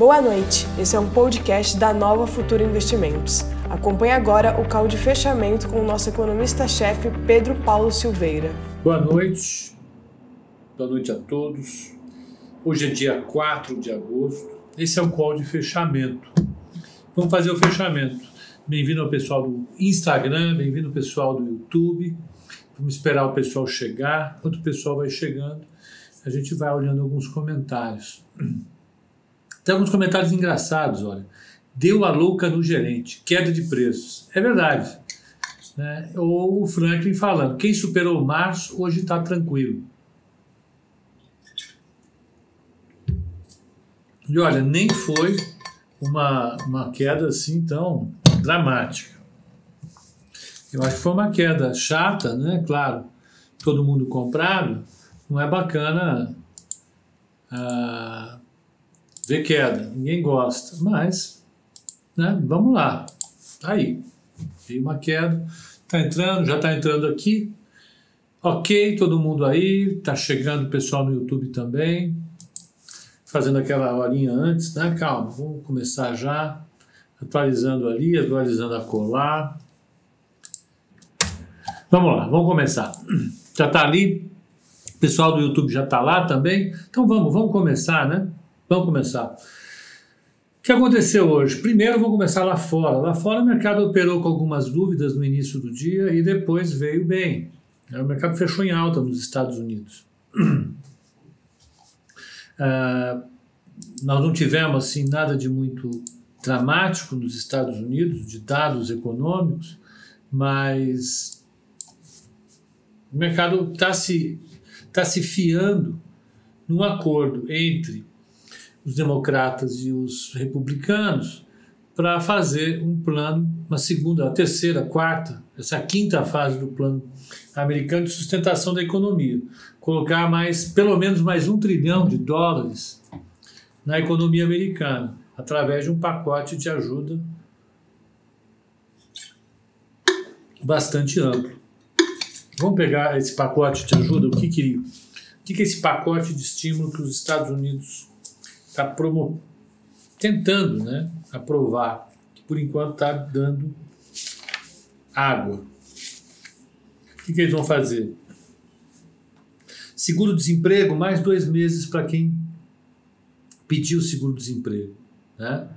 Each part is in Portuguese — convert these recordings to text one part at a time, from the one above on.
Boa noite, esse é um podcast da Nova Futura Investimentos. Acompanhe agora o call de fechamento com o nosso economista-chefe Pedro Paulo Silveira. Boa noite, boa noite a todos. Hoje é dia 4 de agosto, esse é o call de fechamento. Vamos fazer o fechamento. Bem-vindo ao pessoal do Instagram, bem-vindo ao pessoal do YouTube. Vamos esperar o pessoal chegar. Enquanto o pessoal vai chegando, a gente vai olhando alguns comentários. Tem alguns comentários engraçados, olha. Deu a louca no gerente, queda de preços. É verdade. Né? Ou o Franklin falando, quem superou março hoje está tranquilo. E olha, nem foi uma, uma queda assim tão dramática. Eu acho que foi uma queda chata, né? Claro, todo mundo comprado, não é bacana ah, ver queda, ninguém gosta, mas né, vamos lá, tá aí, veio uma queda, tá entrando, já tá entrando aqui, ok, todo mundo aí, tá chegando o pessoal no YouTube também, fazendo aquela horinha antes, né, calma, vamos começar já, atualizando ali, atualizando a colar, vamos lá, vamos começar, já tá ali, o pessoal do YouTube já tá lá também, então vamos, vamos começar, né? Vamos começar. O que aconteceu hoje? Primeiro, vamos começar lá fora. Lá fora, o mercado operou com algumas dúvidas no início do dia e depois veio bem. O mercado fechou em alta nos Estados Unidos. Uh, nós não tivemos assim nada de muito dramático nos Estados Unidos, de dados econômicos, mas o mercado está se, tá se fiando num acordo entre os democratas e os republicanos para fazer um plano, uma segunda, a terceira, a quarta, essa quinta fase do plano americano de sustentação da economia. Colocar mais, pelo menos mais um trilhão de dólares na economia americana, através de um pacote de ajuda bastante amplo. Vamos pegar esse pacote de ajuda, o que, que, o que, que é esse pacote de estímulo que os Estados Unidos está tentando né, aprovar, que por enquanto está dando água. O que, que eles vão fazer? Seguro-desemprego, mais dois meses para quem pediu seguro-desemprego. Né?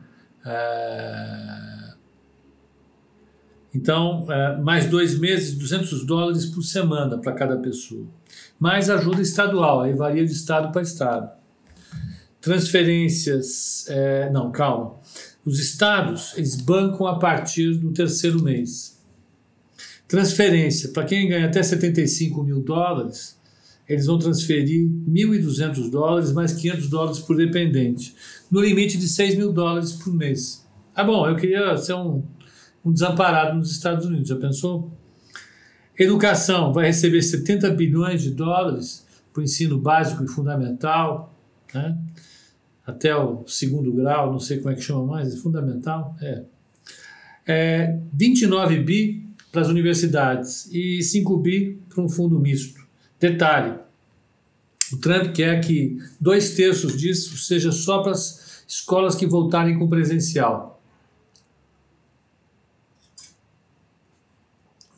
É... Então, é, mais dois meses, 200 dólares por semana para cada pessoa. Mais ajuda estadual, aí varia de estado para estado transferências. É, não, calma. Os estados eles bancam a partir do terceiro mês. Transferência, para quem ganha até 75 mil dólares, eles vão transferir 1.200 dólares mais 500 dólares por dependente, no limite de 6 mil dólares por mês. Ah, bom, eu queria ser um, um desamparado nos Estados Unidos, já pensou? Educação vai receber 70 bilhões de dólares para o ensino básico e fundamental. Né? Até o segundo grau, não sei como é que chama mais, é fundamental, é. é 29 bi para as universidades e 5 bi para um fundo misto. Detalhe, o Trump quer que dois terços disso seja só para as escolas que voltarem com presencial.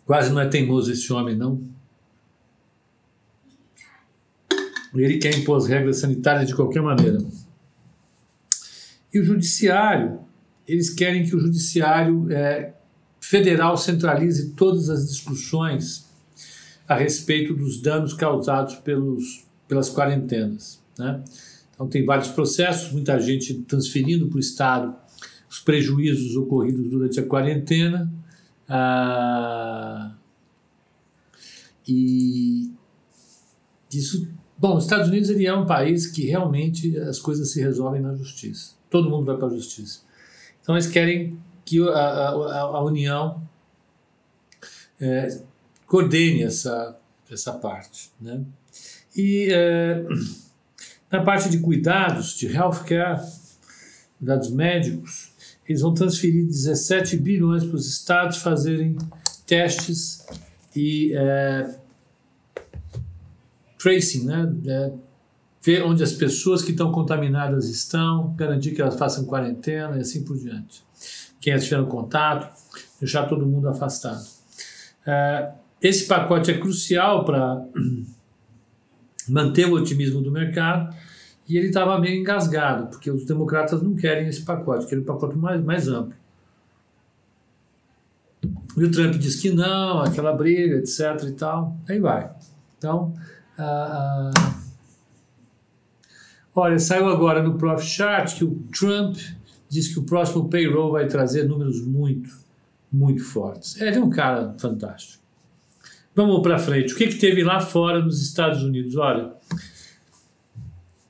Quase não é teimoso esse homem, não. Ele quer impor as regras sanitárias de qualquer maneira. E o judiciário, eles querem que o judiciário é, federal centralize todas as discussões a respeito dos danos causados pelos, pelas quarentenas. Né? Então, tem vários processos, muita gente transferindo para o Estado os prejuízos ocorridos durante a quarentena. Ah, e isso, bom, os Estados Unidos ele é um país que realmente as coisas se resolvem na justiça todo mundo vai para a justiça. Então eles querem que a, a, a União é, coordene essa, essa parte. Né? E é, na parte de cuidados, de healthcare, cuidados médicos, eles vão transferir 17 bilhões para os estados fazerem testes e é, tracing, né? É, ver onde as pessoas que estão contaminadas estão, garantir que elas façam quarentena e assim por diante. Quem estiver contato, deixar todo mundo afastado. É, esse pacote é crucial para manter o otimismo do mercado e ele estava meio engasgado, porque os democratas não querem esse pacote, querem um pacote mais, mais amplo. E o Trump diz que não, aquela briga, etc. e tal. Aí vai. Então, olha, saiu agora no Profit Chart que o Trump diz que o próximo payroll vai trazer números muito, muito fortes. Ele é um cara fantástico. Vamos para frente. O que, que teve lá fora nos Estados Unidos? Olha,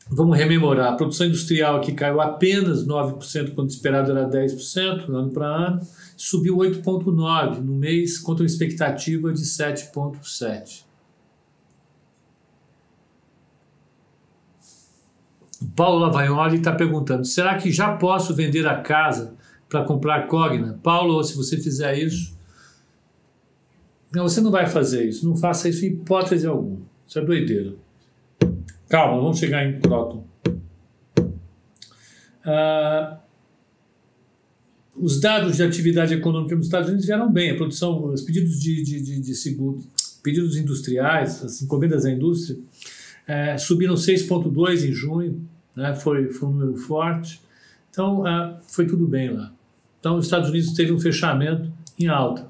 vamos rememorar. A produção industrial aqui caiu apenas 9%, quando esperado era 10%, ano para ano subiu 8,9% no mês, contra uma expectativa de 7,7%. Paulo Lavaioli está perguntando: será que já posso vender a casa para comprar Cogna? Paulo, se você fizer isso. Não, você não vai fazer isso. Não faça isso em hipótese alguma. Isso é doideira. Calma, vamos chegar em próton. Uh, os dados de atividade econômica nos Estados Unidos vieram bem. A produção, os pedidos de, de, de, de seguro, pedidos industriais, as encomendas à indústria, é, subiram 6,2 em junho, né, foi, foi um número forte. Então, é, foi tudo bem lá. Então, os Estados Unidos teve um fechamento em alta.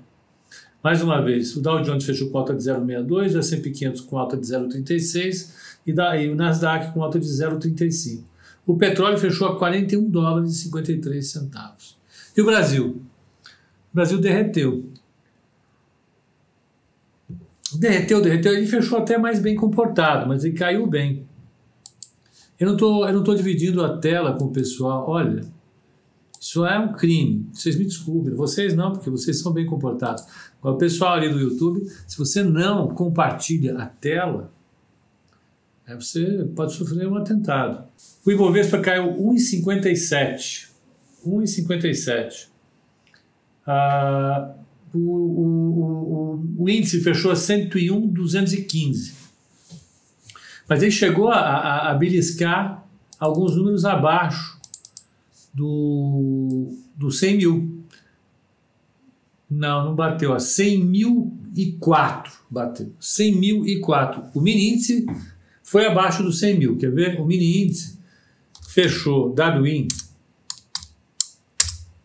Mais uma vez, o Dow Jones fechou com alta de 0,62, o S&P 500 com alta de 0,36 e, e o Nasdaq com alta de 0,35. O petróleo fechou a 41 dólares e 53 centavos. E o Brasil? O Brasil derreteu. Derreteu, derreteu. Ele fechou até mais bem comportado, mas ele caiu bem. Eu não estou, eu não dividindo a tela com o pessoal. Olha, isso é um crime. Vocês me desculpem. Vocês não, porque vocês são bem comportados. Agora, o pessoal ali do YouTube, se você não compartilha a tela, é, você pode sofrer um atentado. O Ibovespa caiu 1,57. 1,57. Ah, o, o, o, o, índice fechou a 101,215. Mas ele chegou a, a, a beliscar alguns números abaixo do, do 100 mil. Não, não bateu. A 100.004 bateu. 100.004. O mini índice foi abaixo do 100 mil. Quer ver? O mini índice fechou, dado índice,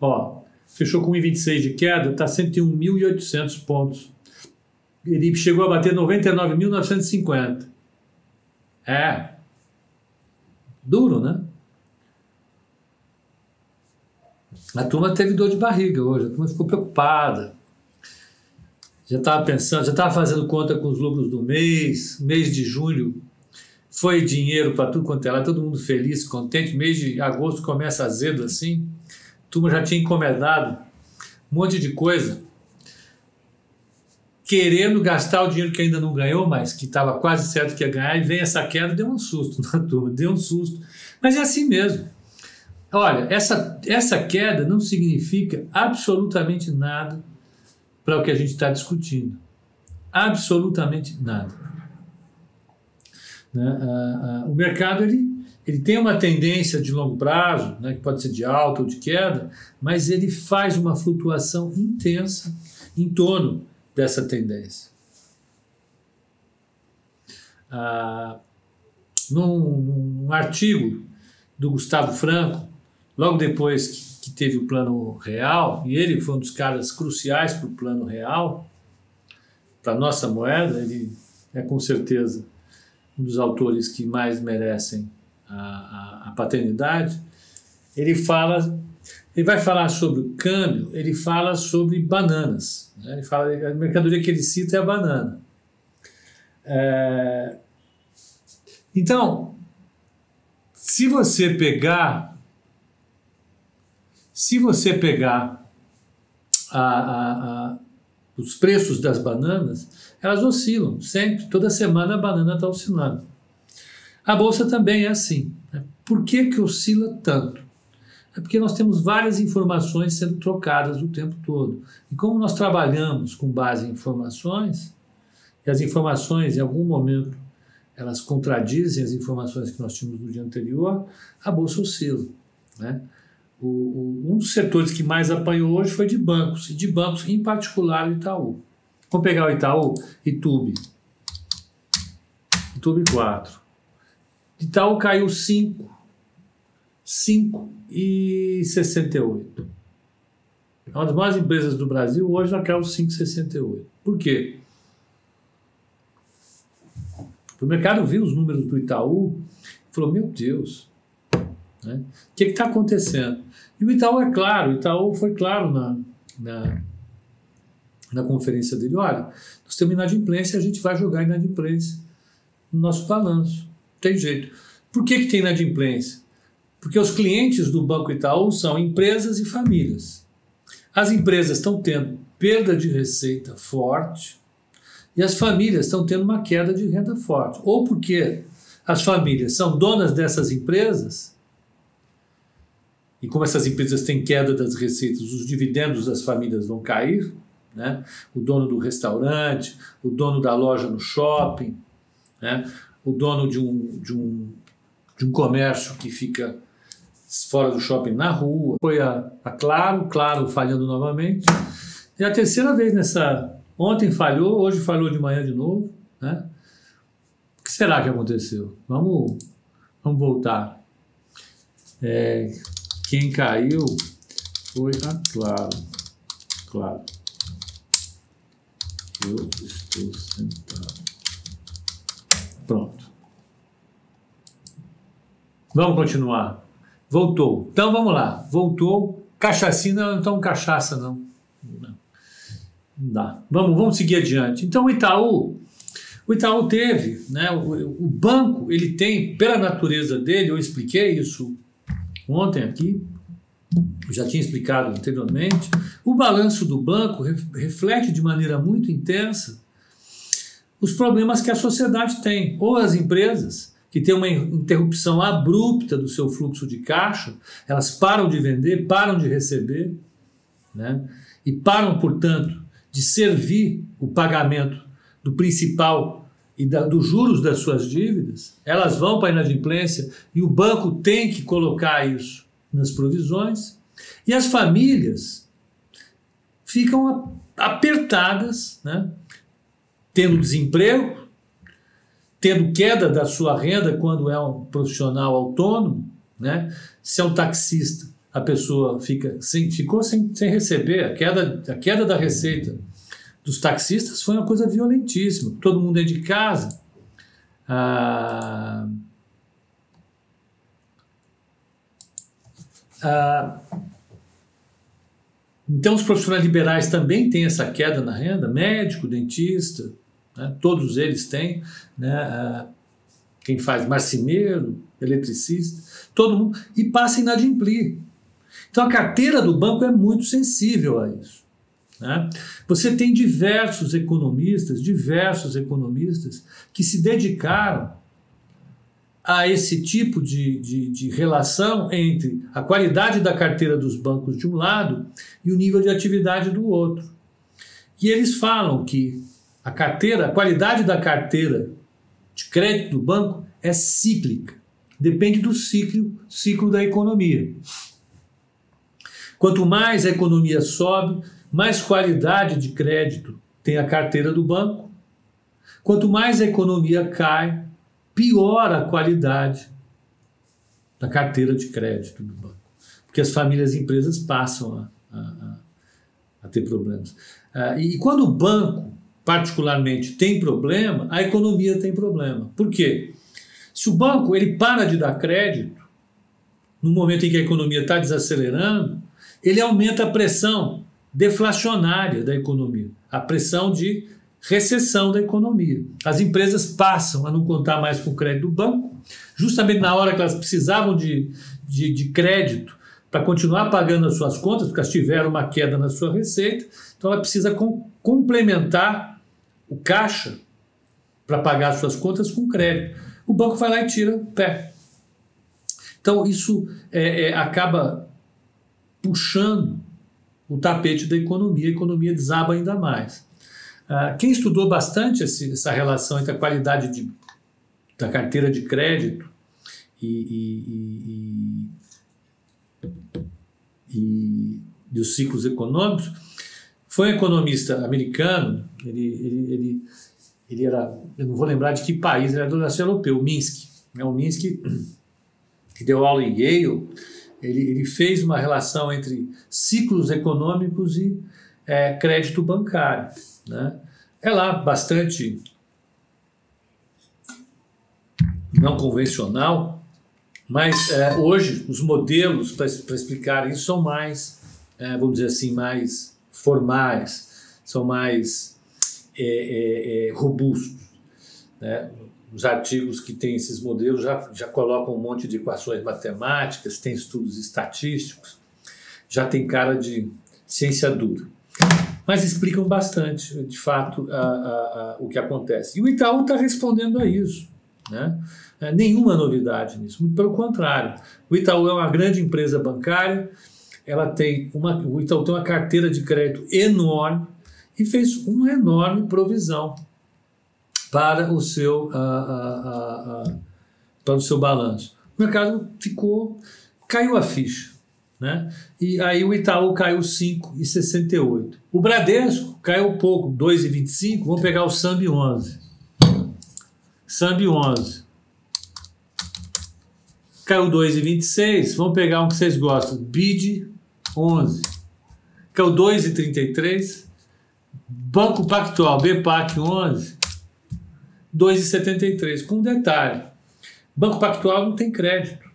Ó, fechou com 1,26 de queda, está 101.800 pontos. Ele chegou a bater 99.950. É. Duro, né? A turma teve dor de barriga hoje, a turma ficou preocupada. Já estava pensando, já estava fazendo conta com os lucros do mês, mês de julho foi dinheiro para tudo quanto é lá, todo mundo feliz, contente. Mês de agosto começa azedo assim turma já tinha encomendado um monte de coisa, querendo gastar o dinheiro que ainda não ganhou, mas que estava quase certo que ia ganhar, e vem essa queda, deu um susto na turma, deu um susto. Mas é assim mesmo. Olha, essa, essa queda não significa absolutamente nada para o que a gente está discutindo. Absolutamente nada. Né? Ah, ah, o mercado ele ele tem uma tendência de longo prazo, né, que pode ser de alta ou de queda, mas ele faz uma flutuação intensa em torno dessa tendência. Ah, num, num, artigo do Gustavo Franco, logo depois que, que, teve o plano real, e ele foi um dos caras cruciais para o plano real, para a nossa moeda, ele é com certeza um dos autores que mais merecem a, a, paternidade, ele fala, ele vai falar sobre o câmbio, ele fala sobre bananas. Né? Ele fala, a mercadoria que ele cita é a banana. É, então, se você pegar, se você pegar a, a, a, os preços das bananas, elas oscilam sempre. Toda semana a banana está oscilando. A bolsa também é assim. Né? Por que, que oscila tanto? É porque nós temos várias informações sendo trocadas o tempo todo. E como nós trabalhamos com base em informações, e as informações em algum momento elas contradizem as informações que nós tínhamos no dia anterior, a bolsa oscila. Né? O, o, um dos setores que mais apanhou hoje foi de bancos, e de bancos, em particular, o Itaú. Vamos pegar o Itaú, Itube. Itube 4. Itaú caiu 5. 5 e 68. É uma das maiores empresas do Brasil, hoje ela caiu 5,68. Por quê? O mercado viu os números do Itaú e falou: Meu Deus, né? o que está acontecendo? E o Itaú é claro, o Itaú foi claro na, na, na conferência dele: olha, nós temos inadimplência, a gente vai jogar inadimplência no nosso balanço. Tem jeito. Por que, que tem inadimplência? Porque os clientes do Banco Itaú são empresas e famílias. As empresas estão tendo perda de receita forte e as famílias estão tendo uma queda de renda forte. Ou porque as famílias são donas dessas empresas e como essas empresas têm queda das receitas, os dividendos das famílias vão cair, né? o dono do restaurante, o dono da loja no shopping, né? o dono de um, de, um, de um comércio que fica fora do shopping na rua. Foi a, a Claro, Claro falhando novamente. E a terceira vez nessa. Ontem falhou, hoje falhou de manhã de novo. Né? O que será que aconteceu? Vamos, vamos voltar. É, quem caiu foi a Claro. Claro. Eu estou sentado. Pronto. Vamos continuar. Voltou. Então vamos lá. Voltou. Cachacina, não tão cachaça, não. Não, não dá. Vamos, vamos seguir adiante. Então o Itaú, o Itaú teve, né? O, o banco, ele tem, pela natureza dele, eu expliquei isso ontem aqui, já tinha explicado anteriormente, o balanço do banco reflete de maneira muito intensa os problemas que a sociedade tem, ou as empresas, que têm uma interrupção abrupta do seu fluxo de caixa, elas param de vender, param de receber, né? e param, portanto, de servir o pagamento do principal e da, dos juros das suas dívidas, elas vão para a inadimplência e o banco tem que colocar isso nas provisões, e as famílias ficam apertadas, né? tendo desemprego, tendo queda da sua renda quando é um profissional autônomo, né? se é um taxista, a pessoa fica sem, ficou sem, sem receber, a queda, a queda da receita dos taxistas foi uma coisa violentíssima, todo mundo é de casa. Ah, ah, então, os profissionais liberais também têm essa queda na renda, médico, dentista, né? todos eles têm, né? Ah, quem faz marceneiro, eletricista, todo mundo, e passa inadimplir. Então, a carteira do banco é muito sensível a isso. Né? Você tem diversos economistas, diversos economistas que se dedicaram a esse tipo de, de, de, relação entre a qualidade da carteira dos bancos de um lado e o nível de atividade do outro. E eles falam que a carteira, a qualidade da carteira de crédito do banco é cíclica, depende do ciclo, ciclo da economia. Quanto mais a economia sobe, mais qualidade de crédito tem a carteira do banco. Quanto mais a economia cai, piora a qualidade da carteira de crédito do banco. Porque as famílias e empresas passam a, a, a ter problemas. E, e quando o banco, particularmente, tem problema, a economia tem problema. Por quê? Se o banco ele para de dar crédito, no momento em que a economia está desacelerando, ele aumenta a pressão deflacionária da economia, a pressão de recessão da economia. As empresas passam a não contar mais com o crédito do banco, justamente na hora que elas precisavam de, de, de crédito para continuar pagando as suas contas, porque elas tiveram uma queda na sua receita, então ela precisa com, complementar o caixa para pagar as suas contas com crédito. O banco vai lá e tira o pé. Então isso é, é, acaba puxando o tapete da economia, a economia desaba ainda mais. Ah, quem estudou bastante esse, essa relação entre a qualidade de da carteira de crédito e, e, e, e dos ciclos econômicos, foi um economista americano, ele, ele, ele, ele, era, eu não vou lembrar de que país, ele era do leste europeu, Minsk. Né? O Minsk, que deu aula em Yale, ele, ele fez uma relação entre ciclos econômicos e é, crédito bancário. Né? É lá bastante não convencional, mas é, hoje os modelos para explicar isso são mais, é, vamos dizer assim, mais formais, são mais é, é, é robustos. Né? Os artigos que têm esses modelos já, já colocam um monte de equações matemáticas, tem estudos estatísticos, já tem cara de ciência dura. Mas explicam bastante, de fato, a, a, a, o que acontece. E o Itaú está respondendo a isso. Né? É, nenhuma novidade nisso, muito pelo contrário. O Itaú é uma grande empresa bancária, ela tem uma, o Itaú tem uma carteira de crédito enorme e fez uma enorme provisão para o seu, para o seu balanço. O mercado ficou, caiu a ficha. Né? E aí o Itaú caiu 5,68. O Bradesco caiu pouco, 2,25. Vamos pegar o Sambi 11. Sambi 11. Caiu 2,26. Vamos pegar um que vocês gostam. BID 11. Caiu 2,33. Banco Pactual, BPAC 11. 2,73. Com um detalhe. Banco Pactual não tem crédito.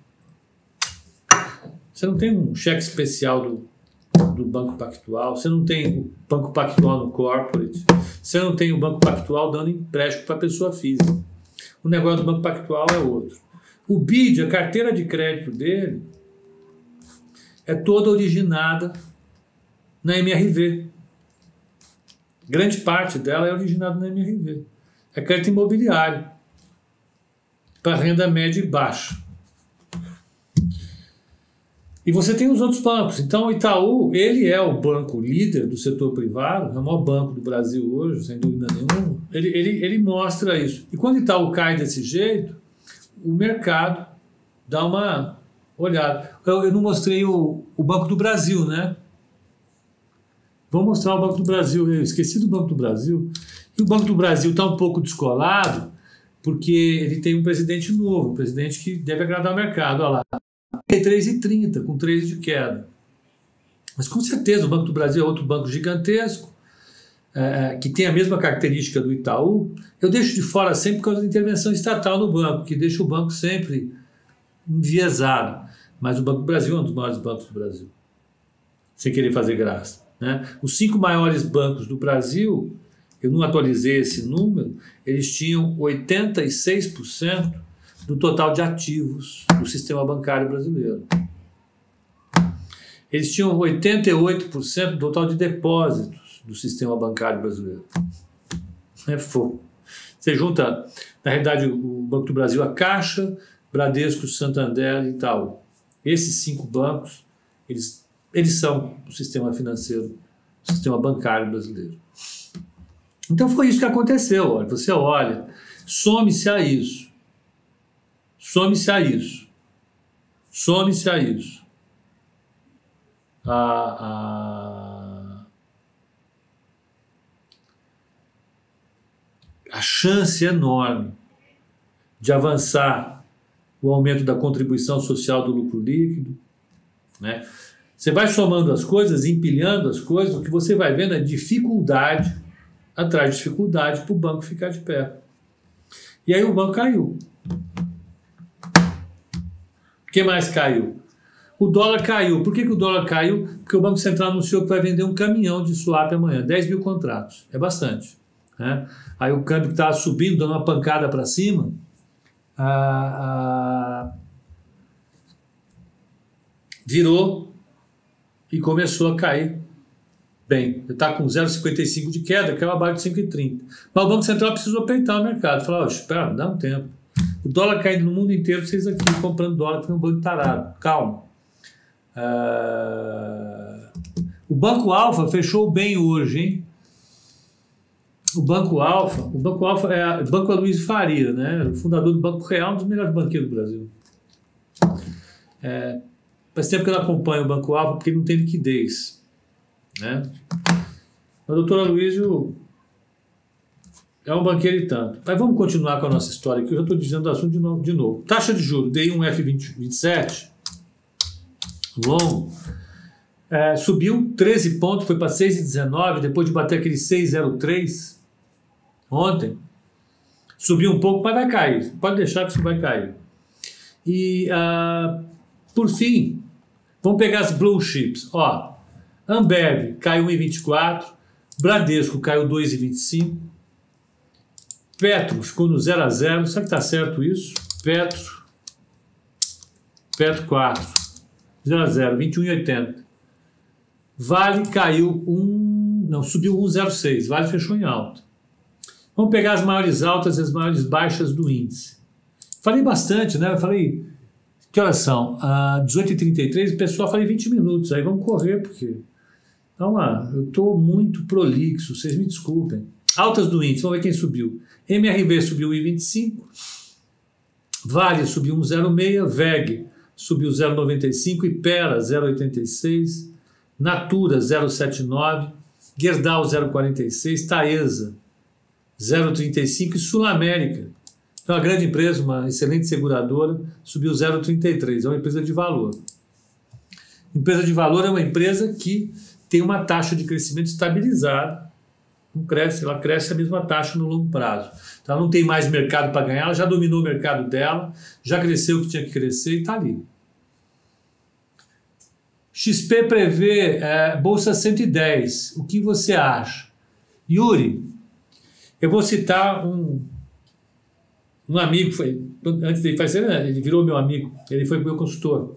Você não tem um cheque especial do, do Banco Pactual, você não tem o Banco Pactual no corporate, você não tem o Banco Pactual dando empréstimo para pessoa física. O negócio do Banco Pactual é outro. O BID, a carteira de crédito dele, é toda originada na MRV. Grande parte dela é originada na MRV. É crédito imobiliário para renda média e baixa. E você tem os outros bancos. Então, o Itaú, ele é o banco líder do setor privado, é o maior banco do Brasil hoje, sem dúvida nenhuma. Ele, ele, ele mostra isso. E quando o Itaú cai desse jeito, o mercado dá uma olhada. Eu, eu não mostrei o, o Banco do Brasil, né? Vou mostrar o Banco do Brasil. Eu esqueci do Banco do Brasil. E o Banco do Brasil está um pouco descolado, porque ele tem um presidente novo, um presidente que deve agradar o mercado. Olha lá, 3,30, com 3 de queda. Mas com certeza o Banco do Brasil é outro banco gigantesco, é, que tem a mesma característica do Itaú. Eu deixo de fora sempre por causa da intervenção estatal no banco, que deixa o banco sempre enviesado. Mas o Banco do Brasil é um dos maiores bancos do Brasil, sem querer fazer graça. Né? Os cinco maiores bancos do Brasil, eu não atualizei esse número, eles tinham 86% do total de ativos do sistema bancário brasileiro. Eles tinham 88% do total de depósitos do sistema bancário brasileiro. É fogo. Você junta, na realidade, o Banco do Brasil, a Caixa, Bradesco, Santander e Itaú. Esses cinco bancos, eles, eles são o sistema financeiro, o sistema bancário brasileiro. Então foi isso que aconteceu. Olha, você olha, some-se a isso. Some-se a isso. Some-se a isso. A, a, a chance enorme de avançar o aumento da contribuição social do lucro líquido. Né? Você vai somando as coisas, empilhando as coisas, o que você vai vendo é dificuldade atrás de dificuldade para o banco ficar de pé. E aí o banco caiu. O que mais caiu? O dólar caiu. Por que, que o dólar caiu? Porque o Banco Central anunciou que vai vender um caminhão de swap amanhã, 10 mil contratos. É bastante. Né? Aí o câmbio que estava subindo, dando uma pancada para cima, virou e começou a cair bem. Está com 0,55 de queda, que é abaixo de 5,30. Mas o Banco Central precisou peitar o mercado. Falar, espera, dá um tempo. O dólar caindo no mundo inteiro, vocês aqui comprando dólar, que é um banco tarado. Calma. Uh, o Banco Alfa fechou bem hoje, hein? O Banco Alfa, o Banco Alfa é o Banco Luiz Faria, né? O fundador do Banco Real, um dos melhores banqueiros do Brasil. É, faz tempo que eu não acompanho o Banco Alfa porque ele não tem liquidez, né? O doutor Aloysio é um banqueiro e tanto. Mas vamos continuar com a nossa história, que eu já estou dizendo o assunto de novo, de novo. Taxa de juros, dei um F27, longo, é, subiu 13 pontos, foi para 6,19, depois de bater aquele 6,03 ontem. Subiu um pouco, mas vai cair. Pode deixar que isso vai cair. E, uh, por fim, vamos pegar as blue chips. Ó, Ambev caiu 1,24, Bradesco caiu 2,25, Petro ficou no 0 a 0. Será que está certo isso? Petro, Petro 4, 0 a 0, 21,80. Vale caiu 1, não, subiu 1,06. Vale fechou em alta. Vamos pegar as maiores altas e as maiores baixas do índice. Falei bastante, né? Eu falei, que horas são? Ah, 18h33, o pessoal falei 20 minutos. Aí vamos correr, porque. Então lá, eu estou muito prolixo, vocês me desculpem. Altas do índice, vamos ver quem subiu. MRV subiu 1,25, Vale subiu 1,06, VEG subiu 0,95, Ipera 0,86, Natura 0,79, Gerdau 0,46, Taesa 0,35 e Sul América, é uma grande empresa, uma excelente seguradora, subiu 0,33, é uma empresa de valor. Empresa de valor é uma empresa que tem uma taxa de crescimento estabilizada, não cresce, ela cresce a mesma taxa no longo prazo. Então, ela não tem mais mercado para ganhar, ela já dominou o mercado dela, já cresceu o que tinha que crescer e está ali. XP prevê é, Bolsa 110. O que você acha? Yuri, eu vou citar um, um amigo, foi, antes dele fazer, né, ele virou meu amigo, ele foi meu consultor,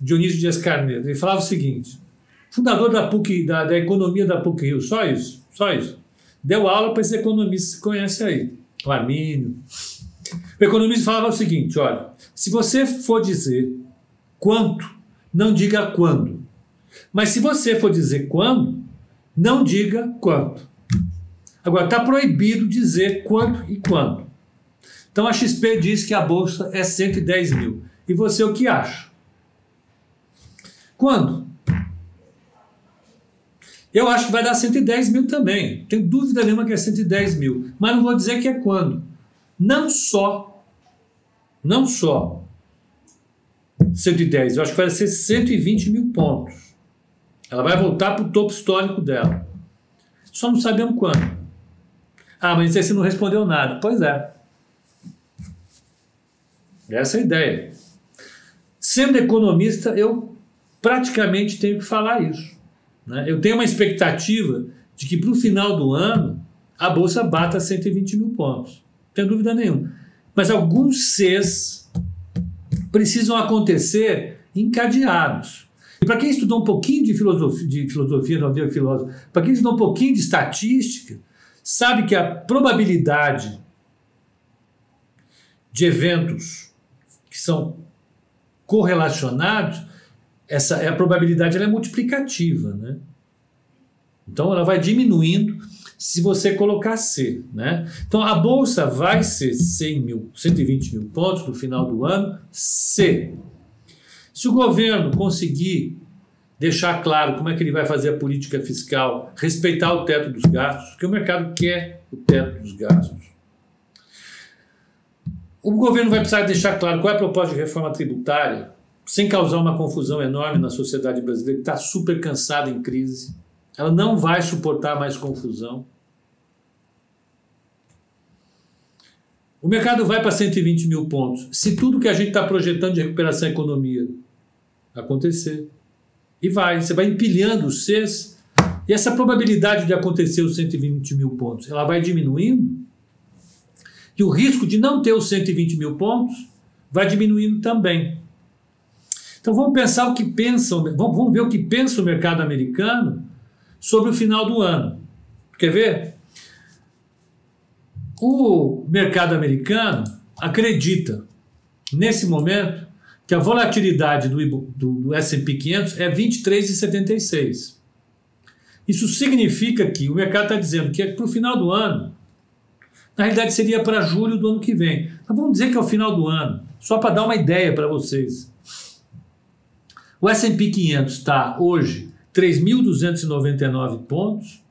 Dionísio Dias Carneiro. Ele falava o seguinte: fundador da PUC, da, da economia da PUC Rio, só isso, só isso. Deu aula para esses economistas que conhece aí, o Armínio. O economista falava o seguinte: olha, se você for dizer quanto não diga quando. Mas se você for dizer quando, não diga quanto. Agora, está proibido dizer quanto e quando. Então a XP diz que a bolsa é 110 mil. E você o que acha? Quando? Eu acho que vai dar 110 mil também. Tenho dúvida nenhuma que é 110 mil. Mas não vou dizer que é quando. Não só, não só 110, eu acho que vai ser 120 mil pontos. Ela vai voltar para o topo histórico dela. Só não sabemos quando. Ah, mas você não respondeu nada. Pois é. Essa é a ideia. Sendo economista, eu praticamente tenho que falar isso. Né? Eu tenho uma expectativa de que para o final do ano a Bolsa bata 120 mil pontos. Não tem dúvida nenhuma. Mas alguns Cs precisam acontecer encadeados. E para quem estudou um pouquinho de filosofia, de filosofia não havia filósofo, para quem estudou um pouquinho de estatística, sabe que a probabilidade de eventos que são correlacionados, essa a probabilidade ela é multiplicativa, né? Então ela vai diminuindo se você colocar C. Né? Então a bolsa vai ser 100 mil, 120 mil pontos no final do ano, C. Se o governo conseguir deixar claro como é que ele vai fazer a política fiscal, respeitar o teto dos gastos, porque o mercado quer o teto dos gastos. O governo vai precisar deixar claro qual é a proposta de reforma tributária, sem causar uma confusão enorme na sociedade brasileira, que está super cansada em crise. Ela não vai suportar mais confusão. O mercado vai para 120 mil pontos. Se tudo que a gente está projetando de recuperação da economia acontecer, e vai, você vai empilhando os Cs, e essa probabilidade de acontecer os 120 mil pontos, ela vai diminuindo, e o risco de não ter os 120 mil pontos vai diminuindo também. Então vamos pensar o que pensam, vamos ver o que pensa o mercado americano sobre o final do ano. Quer ver? O mercado americano acredita, nesse momento, que a volatilidade do, do, do S&P 500 é 23,76. Isso significa que o mercado está dizendo que para o final do ano Na realidade, seria para julho do ano que vem. Mas vamos dizer que é o final do ano, só para dar uma ideia para vocês. O S&P 500 está hoje 3.299 pontos.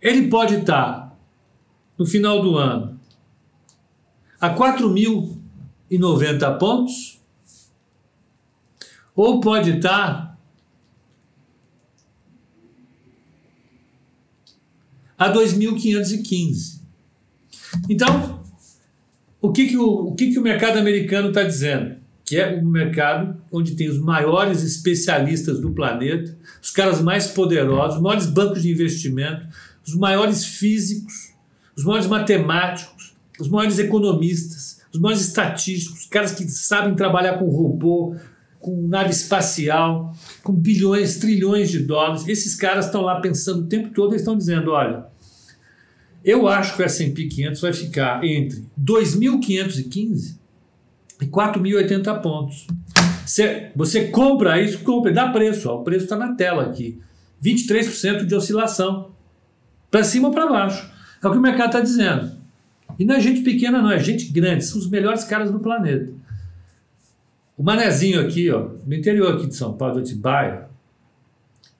Ele pode estar no final do ano a 4.090 pontos ou pode estar a 2.515. Então, o que, que, o, o, que, que o mercado americano está dizendo? Que é um mercado onde tem os maiores especialistas do planeta, os caras mais poderosos, os maiores bancos de investimento, os maiores físicos, os maiores matemáticos, os maiores economistas, os maiores estatísticos, os caras que sabem trabalhar com robô, com nave espacial, com bilhões, trilhões de dólares. Esses caras estão lá pensando o tempo todo e estão dizendo: olha, eu acho que o S&P 500 vai ficar entre 2.515 e 4.080 pontos. Você, você compra isso, compra, dá preço, ó, o preço está na tela aqui. 23% de oscilação, para cima ou para baixo. É o que o mercado está dizendo. E não é gente pequena, não, é gente grande, são os melhores caras do planeta. O manezinho aqui, ó, no interior aqui de São Paulo, de Atibaia,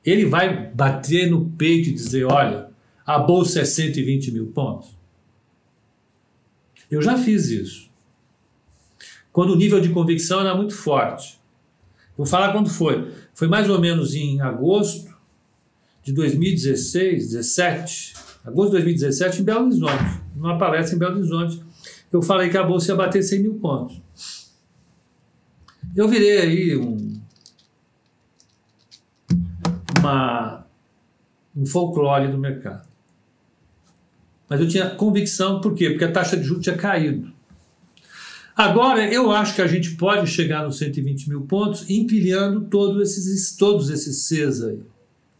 ele vai bater no peito e dizer: olha, a bolsa é 120 mil pontos? Eu já fiz isso. Quando o nível de convicção era muito forte. Vou falar quando foi. Foi mais ou menos em agosto de 2016, 17, agosto de 2017, em Belo Horizonte, numa palestra em Belo Horizonte. Eu falei que a bolsa ia bater 100 mil pontos. Eu virei aí um, uma, um folclore do mercado. Mas eu tinha convicção, por quê? Porque a taxa de juros tinha caído. Agora, eu acho que a gente pode chegar nos 120 mil pontos empilhando todos esses, todos esses Cs aí,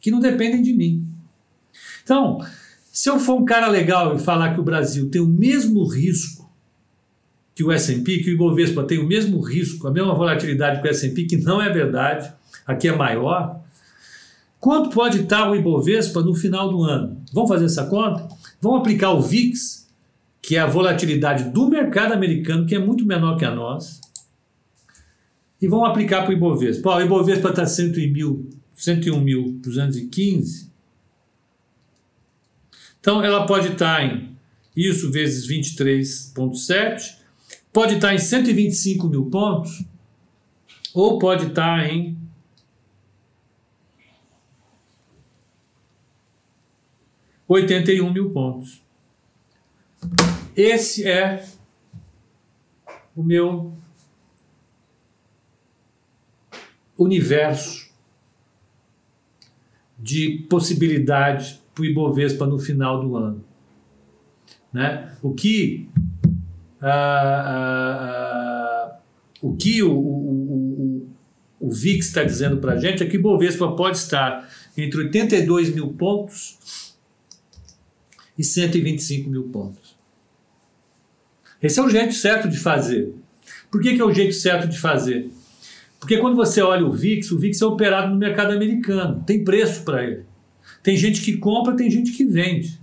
que não dependem de mim. Então, se eu for um cara legal e falar que o Brasil tem o mesmo risco que o S&P, que o Ibovespa tem o mesmo risco, a mesma volatilidade que o S&P, que não é verdade, aqui é maior. Quanto pode estar o Ibovespa no final do ano? Vamos fazer essa conta? Vamos aplicar o VIX, que é a volatilidade do mercado americano, que é muito menor que a nossa, e vamos aplicar para o Ibovespa. O Ibovespa está 101.215. Então, ela pode estar em isso vezes 23,7 pode estar em 125 mil pontos ou pode estar em oitenta e um mil pontos. Esse é o meu universo de possibilidades para o Ibovespa no final do ano. Né? O que ah, ah, ah, o que o, o, o, o VIX está dizendo para a gente é que o Bovespa pode estar entre 82 mil pontos e 125 mil pontos. Esse é o jeito certo de fazer. Por que, que é o jeito certo de fazer? Porque quando você olha o VIX, o VIX é operado no mercado americano, tem preço para ele. Tem gente que compra, tem gente que vende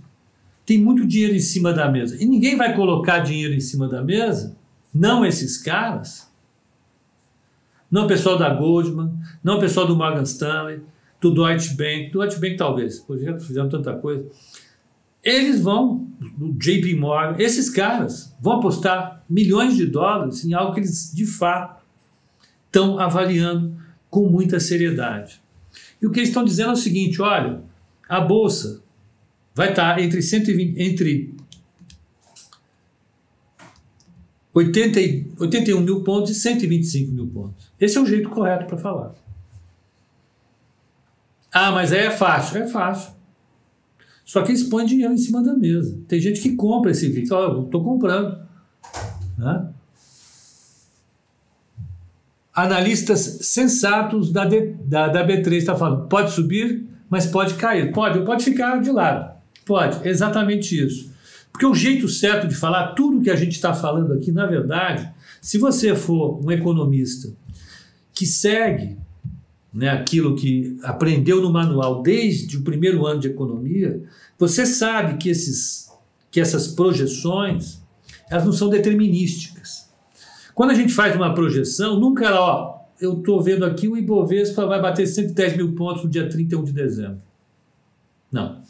tem muito dinheiro em cima da mesa. E ninguém vai colocar dinheiro em cima da mesa, não esses caras, não o pessoal da Goldman, não o pessoal do Morgan Stanley, do Deutsche Bank, do Deutsche Bank talvez, porque já fizeram tanta coisa. Eles vão, do JP Morgan, esses caras vão apostar milhões de dólares em algo que eles de fato estão avaliando com muita seriedade. E o que eles estão dizendo é o seguinte: olha, a bolsa vai estar entre 120, entre 80, 81 mil pontos e 125 mil pontos. Esse é o jeito correto para falar. Ah, mas aí é fácil. É fácil. Só que eles põem dinheiro em cima da mesa. Tem gente que compra esse VIX. Olha, estou comprando. Né? Analistas sensatos da, D, da, da B3 estão tá falando, pode subir, mas pode cair. Pode, pode ficar de lado. Pode, exatamente isso. Porque o jeito certo de falar, tudo que a gente está falando aqui, na verdade, se você for um economista que segue né, aquilo que aprendeu no manual desde o primeiro ano de economia, você sabe que esses que essas projeções elas não são determinísticas. Quando a gente faz uma projeção, nunca ela, ó, eu estou vendo aqui o Ibovespa vai bater 110 mil pontos no dia 31 de dezembro. Não.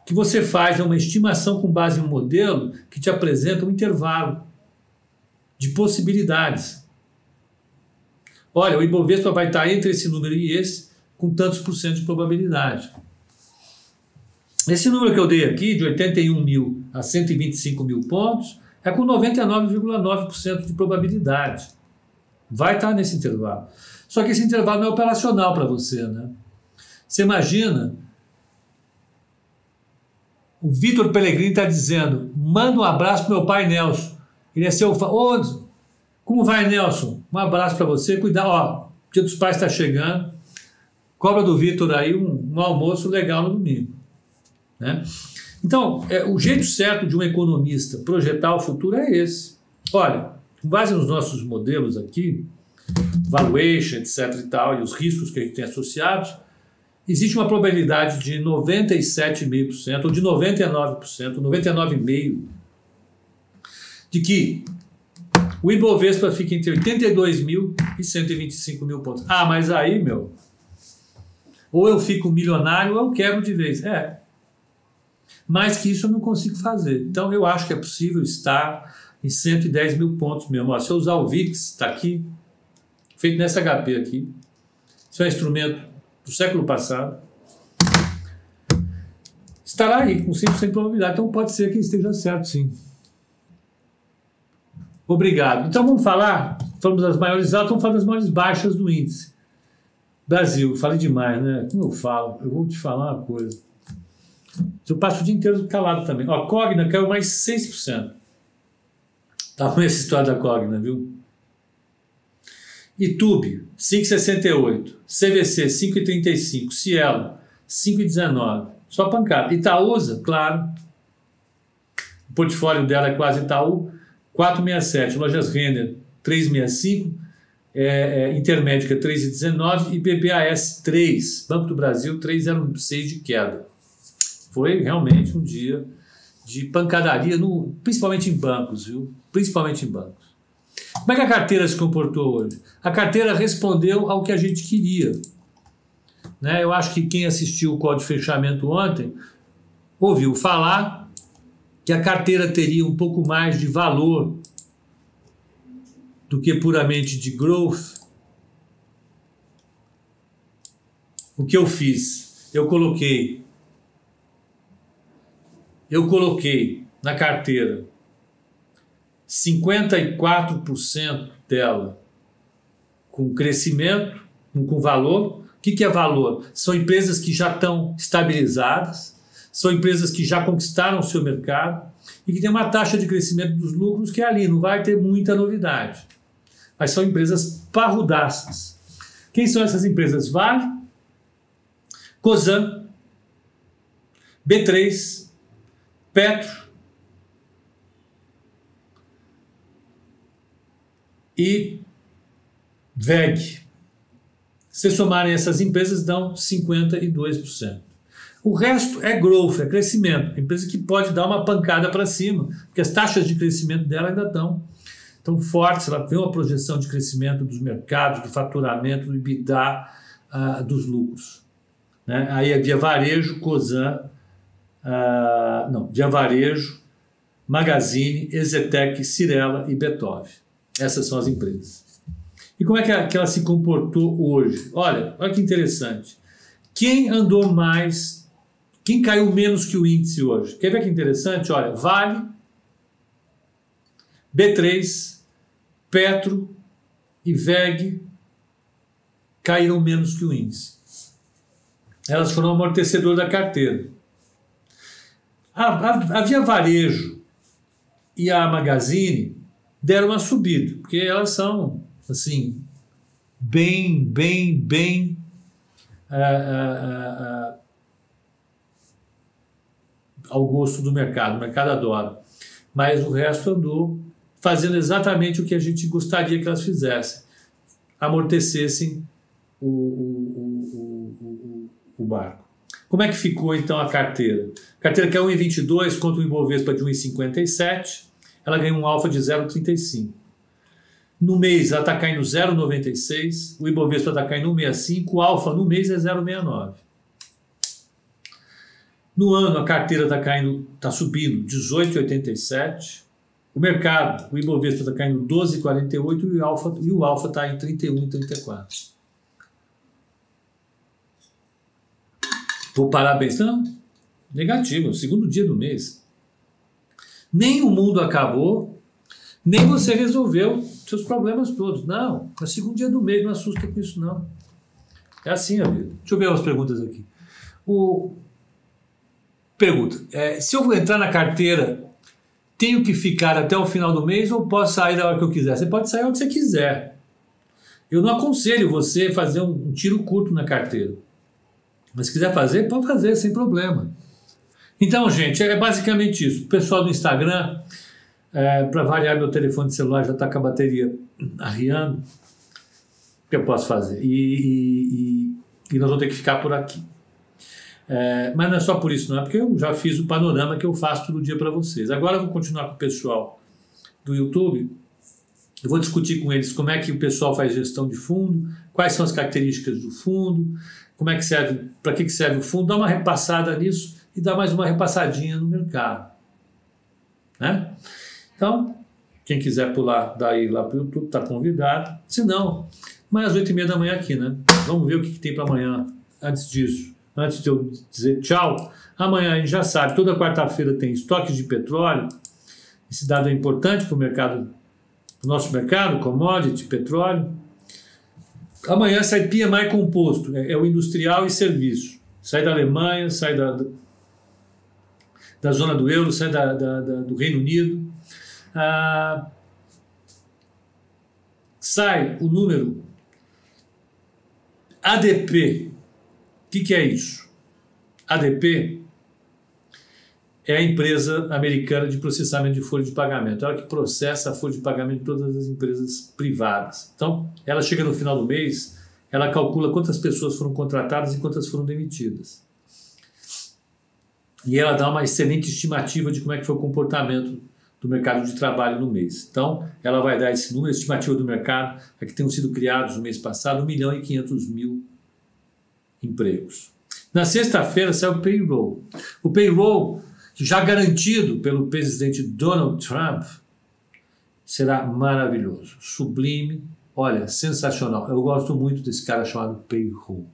O que você faz é uma estimação com base em um modelo que te apresenta um intervalo de possibilidades. Olha, o Ibovespa vai estar entre esse número e esse, com tantos por cento de probabilidade. Esse número que eu dei aqui, de 81 mil a 125 mil pontos, é com 99,9% de probabilidade. Vai estar nesse intervalo. Só que esse intervalo não é operacional para você, né? Você imagina o Vitor Pellegrini está dizendo: manda um abraço para meu pai Nelson. Ele é seu. Ô, como vai, Nelson? Um abraço para você. Cuidado, ó. Dia dos Pais está chegando. Cobra do Vitor aí um, um almoço legal no domingo. Né? Então, é, o jeito certo de um economista projetar o futuro é esse. Olha, com base nos nossos modelos aqui, valuation, etc. e tal, e os riscos que a gente tem associados, existe uma probabilidade de 97,5% ou de 99%, 99,5% de que o Ibovespa fique entre 82 mil e 125 mil pontos. Ah, mas aí, meu, ou eu fico milionário ou eu quebro de vez. É, mais que isso eu não consigo fazer. Então eu acho que é possível estar em 110 mil pontos mesmo. Ó, se eu usar o VIX, está aqui, feito nessa HP aqui. Isso é um instrumento do século passado. Estará aí com 100% de probabilidade. Então pode ser que esteja certo, sim. Obrigado. Então vamos falar, falamos das maiores altas, vamos falar das maiores baixas do índice. Brasil, falei demais, né? Como eu falo? Eu vou te falar uma coisa. Eu passo o dia inteiro calado também. Ó, a Cogna caiu mais 6%. Tá com essa história da Cogna, viu? Itube, 5,68. CVC, 5,35. Cielo, 5,19. Só pancada. Itaúsa, claro. O portfólio dela é quase Itaú, 4,67. Lojas Renner, 3,65. É, é, Intermédica, 3,19. E BBAS, 3. Banco do Brasil, 3,06 de queda. Foi realmente um dia de pancadaria, no, principalmente em bancos, viu? Principalmente em bancos. Como é que a carteira se comportou hoje? A carteira respondeu ao que a gente queria. Né? Eu acho que quem assistiu o código de fechamento ontem ouviu falar que a carteira teria um pouco mais de valor do que puramente de growth. O que eu fiz? Eu coloquei eu coloquei na carteira 54% dela com crescimento, com valor. O que, é valor? São empresas que já estão estabilizadas, são empresas que já conquistaram o seu mercado e que tem uma taxa de crescimento dos lucros que é ali, não vai ter muita novidade. Mas são empresas parrudaças. Quem são essas empresas? Vale, Cosan, B3, Petro e VEG. Se somarem essas empresas, dão 52%. O resto é growth, é crescimento. Empresa que pode dar uma pancada para cima, porque as taxas de crescimento dela ainda estão tão fortes. Ela tem uma projeção de crescimento dos mercados, do faturamento, do EBITDA, uh, dos lucros. Né? Aí havia varejo, COSAN, uh, não, Via Varejo, Magazine, Ezetec, Cirela e Beethoven. Essas são as empresas. E como é que ela, que ela se comportou hoje? Olha, olha que interessante. Quem andou mais, quem caiu menos que o índice hoje? Quer ver que interessante? Olha, Vale, B3, Petro e VEG caíram menos que o índice. Elas foram amortecedor da carteira. A, a, a Via Varejo e a Magazine deram uma subida, porque elas são, assim, bem, bem, bem. Uh, uh, uh, ao gosto do mercado, o mercado adora. Mas o resto andou fazendo exatamente o que a gente gostaria que elas fizessem, amortecessem o, o, o, o, o barco. Como é que ficou então a carteira? A carteira que é 1,22 contra o Ibovespa de 1,57, ela ganhou um alfa de 0,35. No mês ela está caindo 0,96, o Ibovespa está caindo 1,65, o alfa no mês é 0,69. No ano a carteira está caindo, está subindo 18,87. O mercado, o Ibovespa está caindo 12,48 e o alfa e alfa está em 31,34. Vou parabéns. Não, negativo, segundo dia do mês. Nem o mundo acabou, nem você resolveu seus problemas todos. Não, é segundo dia do mês, não assusta com isso, não. É assim a vida. Deixa eu ver as perguntas aqui. O... Pergunta: é, se eu vou entrar na carteira, tenho que ficar até o final do mês ou posso sair da hora que eu quiser? Você pode sair onde você quiser. Eu não aconselho você fazer um, um tiro curto na carteira. Mas se quiser fazer, pode fazer, sem problema. Então, gente, é basicamente isso. O pessoal do Instagram, é, para variar meu telefone celular, já está com a bateria arriando. O que eu posso fazer? E, e, e, nós vamos ter que ficar por aqui. É, mas não é só por isso, não é porque eu já fiz o panorama que eu faço todo dia para vocês. Agora eu vou continuar com o pessoal do YouTube. Eu vou discutir com eles como é que o pessoal faz gestão de fundo, quais são as características do fundo, como é que serve, para que, que serve o fundo, dá uma repassada nisso e dá mais uma repassadinha no mercado. Né? Então, quem quiser pular daí lá para o YouTube, está convidado. Se não, amanhã às oito e meia da manhã aqui, né? Vamos ver o que, que tem para amanhã. Antes disso, antes de eu dizer tchau, amanhã a gente já sabe, toda quarta-feira tem estoques de petróleo. Esse dado é importante para o mercado, o nosso mercado, commodity, petróleo. Amanhã sai PMI composto, é, é o industrial e serviço. Sai da Alemanha, sai da, da zona do euro, sai da, da, da do Reino Unido. Ah, sai o número ADP. O que, que é isso? ADP é a empresa americana de processamento de folha de pagamento. Ela que processa a folha de pagamento de todas as empresas privadas. Então, ela chega no final do mês, ela calcula quantas pessoas foram contratadas e quantas foram demitidas. E ela dá uma excelente estimativa de como é que foi o comportamento do mercado de trabalho no mês. Então, ela vai dar esse número estimativo do mercado, é que tenham sido criados no mês passado 1 milhão e 500 mil empregos. Na sexta-feira saiu o payroll. O payroll já garantido pelo presidente Donald Trump, será maravilhoso, sublime, olha, sensacional. Eu gosto muito desse cara chamado Payroll.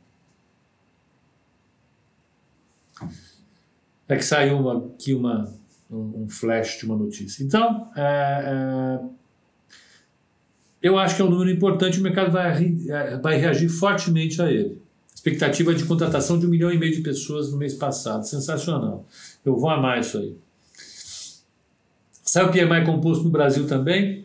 É que saiu uma, aqui uma, um flash de uma notícia. Então, é, é, eu acho que é um número importante, o mercado vai, é, vai reagir fortemente a ele. Expectativa de contratação de um milhão e meio de pessoas no mês passado. Sensacional. Eu vou amar isso aí. Sai o PMI composto no Brasil também.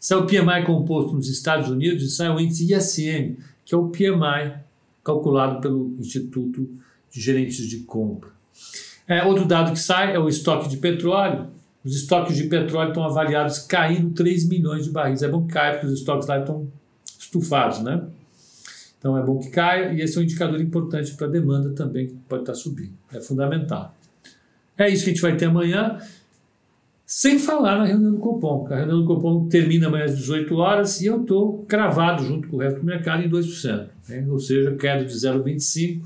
Sai o PMI composto nos Estados Unidos e sai o índice ISM, que é o PMI calculado pelo Instituto de Gerentes de Compra. É, outro dado que sai é o estoque de petróleo. Os estoques de petróleo estão avaliados caindo 3 milhões de barris. É bom que caia, porque os estoques lá estão estufados, né? Então é bom que caia e esse é um indicador importante para a demanda também, que pode estar subindo. É fundamental. É isso que a gente vai ter amanhã, sem falar na reunião do Copom. A reunião do Copom termina amanhã às 18 horas e eu estou cravado junto com o resto do mercado em 2%. Né? Ou seja, queda de 0,25%,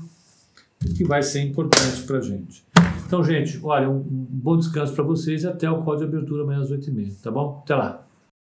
que vai ser importante para a gente. Então, gente, olha, um, bom descanso para vocês e até o código de abertura amanhã às 8h30, tá bom? Até lá.